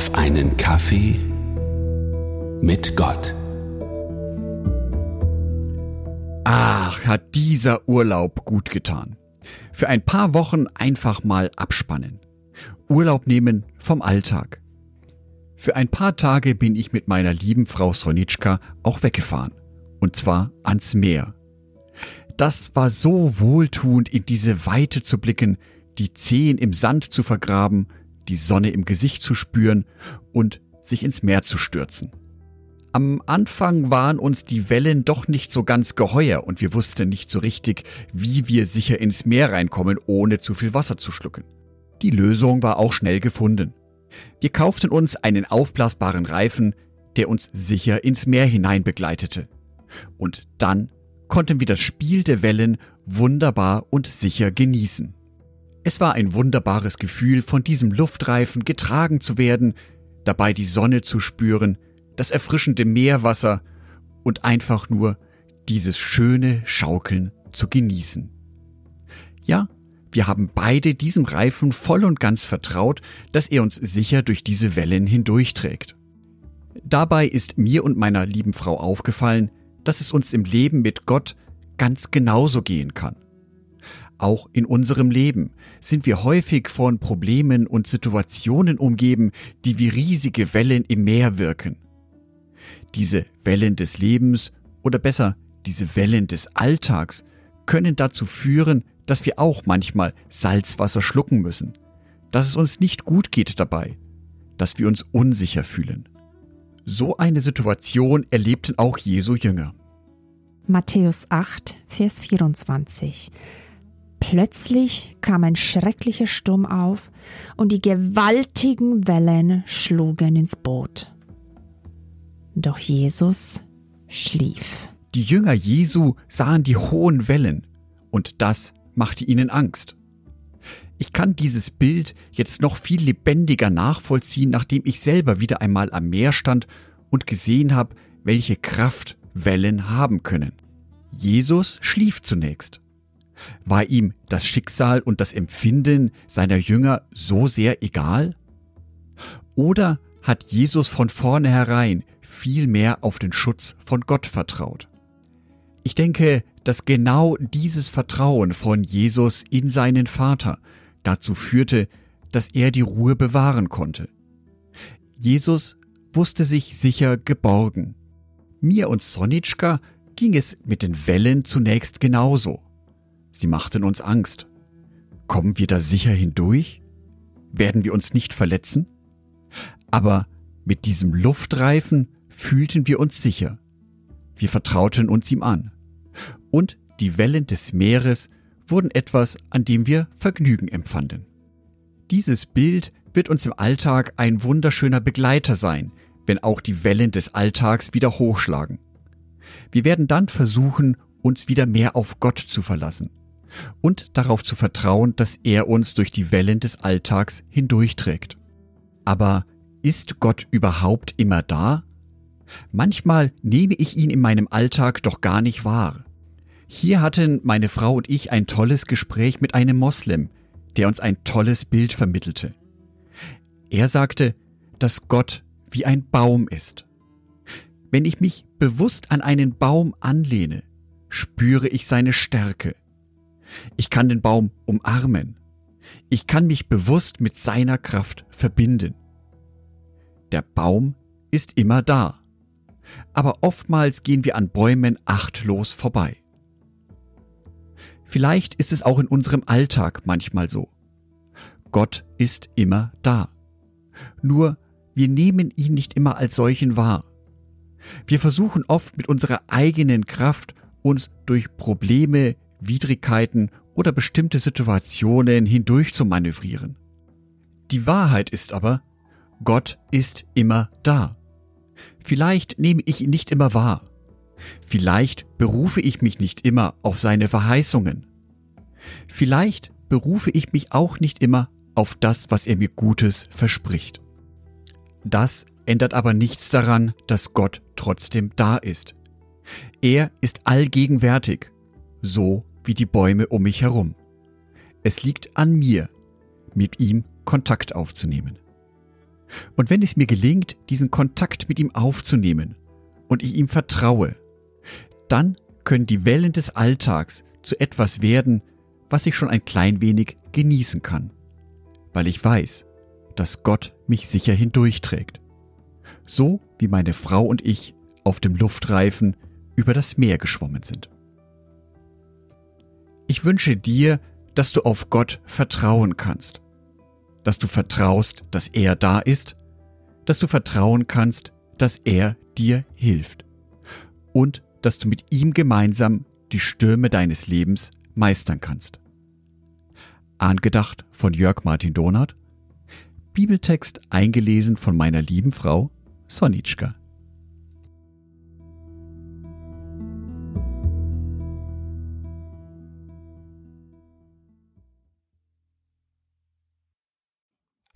auf einen Kaffee mit Gott. Ach, hat dieser Urlaub gut getan. Für ein paar Wochen einfach mal abspannen. Urlaub nehmen vom Alltag. Für ein paar Tage bin ich mit meiner lieben Frau Sonitschka auch weggefahren. Und zwar ans Meer. Das war so wohltuend, in diese Weite zu blicken, die Zehen im Sand zu vergraben, die Sonne im Gesicht zu spüren und sich ins Meer zu stürzen. Am Anfang waren uns die Wellen doch nicht so ganz geheuer und wir wussten nicht so richtig, wie wir sicher ins Meer reinkommen, ohne zu viel Wasser zu schlucken. Die Lösung war auch schnell gefunden. Wir kauften uns einen aufblasbaren Reifen, der uns sicher ins Meer hinein begleitete. Und dann konnten wir das Spiel der Wellen wunderbar und sicher genießen. Es war ein wunderbares Gefühl, von diesem Luftreifen getragen zu werden, dabei die Sonne zu spüren, das erfrischende Meerwasser und einfach nur dieses schöne Schaukeln zu genießen. Ja, wir haben beide diesem Reifen voll und ganz vertraut, dass er uns sicher durch diese Wellen hindurchträgt. Dabei ist mir und meiner lieben Frau aufgefallen, dass es uns im Leben mit Gott ganz genauso gehen kann. Auch in unserem Leben sind wir häufig von Problemen und Situationen umgeben, die wie riesige Wellen im Meer wirken. Diese Wellen des Lebens oder besser diese Wellen des Alltags können dazu führen, dass wir auch manchmal Salzwasser schlucken müssen, dass es uns nicht gut geht dabei, dass wir uns unsicher fühlen. So eine Situation erlebten auch Jesu Jünger. Matthäus 8, Vers 24. Plötzlich kam ein schrecklicher Sturm auf und die gewaltigen Wellen schlugen ins Boot. Doch Jesus schlief. Die Jünger Jesu sahen die hohen Wellen und das machte ihnen Angst. Ich kann dieses Bild jetzt noch viel lebendiger nachvollziehen, nachdem ich selber wieder einmal am Meer stand und gesehen habe, welche Kraft Wellen haben können. Jesus schlief zunächst. War ihm das Schicksal und das Empfinden seiner Jünger so sehr egal? Oder hat Jesus von vornherein viel mehr auf den Schutz von Gott vertraut? Ich denke, dass genau dieses Vertrauen von Jesus in seinen Vater dazu führte, dass er die Ruhe bewahren konnte. Jesus wusste sich sicher geborgen. Mir und Sonitschka ging es mit den Wellen zunächst genauso. Sie machten uns Angst. Kommen wir da sicher hindurch? Werden wir uns nicht verletzen? Aber mit diesem Luftreifen fühlten wir uns sicher. Wir vertrauten uns ihm an. Und die Wellen des Meeres wurden etwas, an dem wir Vergnügen empfanden. Dieses Bild wird uns im Alltag ein wunderschöner Begleiter sein, wenn auch die Wellen des Alltags wieder hochschlagen. Wir werden dann versuchen, uns wieder mehr auf Gott zu verlassen und darauf zu vertrauen, dass er uns durch die Wellen des Alltags hindurchträgt. Aber ist Gott überhaupt immer da? Manchmal nehme ich ihn in meinem Alltag doch gar nicht wahr. Hier hatten meine Frau und ich ein tolles Gespräch mit einem Moslem, der uns ein tolles Bild vermittelte. Er sagte, dass Gott wie ein Baum ist. Wenn ich mich bewusst an einen Baum anlehne, spüre ich seine Stärke. Ich kann den Baum umarmen. Ich kann mich bewusst mit seiner Kraft verbinden. Der Baum ist immer da. Aber oftmals gehen wir an Bäumen achtlos vorbei. Vielleicht ist es auch in unserem Alltag manchmal so. Gott ist immer da. Nur wir nehmen ihn nicht immer als solchen wahr. Wir versuchen oft mit unserer eigenen Kraft uns durch Probleme, Widrigkeiten oder bestimmte Situationen hindurch zu manövrieren. Die Wahrheit ist aber, Gott ist immer da. Vielleicht nehme ich ihn nicht immer wahr. Vielleicht berufe ich mich nicht immer auf seine Verheißungen. Vielleicht berufe ich mich auch nicht immer auf das, was er mir Gutes verspricht. Das ändert aber nichts daran, dass Gott trotzdem da ist. Er ist allgegenwärtig, so wie die Bäume um mich herum. Es liegt an mir, mit ihm Kontakt aufzunehmen. Und wenn es mir gelingt, diesen Kontakt mit ihm aufzunehmen und ich ihm vertraue, dann können die Wellen des Alltags zu etwas werden, was ich schon ein klein wenig genießen kann, weil ich weiß, dass Gott mich sicher hindurchträgt. So wie meine Frau und ich auf dem Luftreifen über das Meer geschwommen sind. Ich wünsche dir, dass du auf Gott vertrauen kannst, dass du vertraust, dass er da ist, dass du vertrauen kannst, dass er dir hilft und dass du mit ihm gemeinsam die Stürme deines Lebens meistern kannst. Angedacht von Jörg Martin Donath, Bibeltext eingelesen von meiner lieben Frau Sonitschka.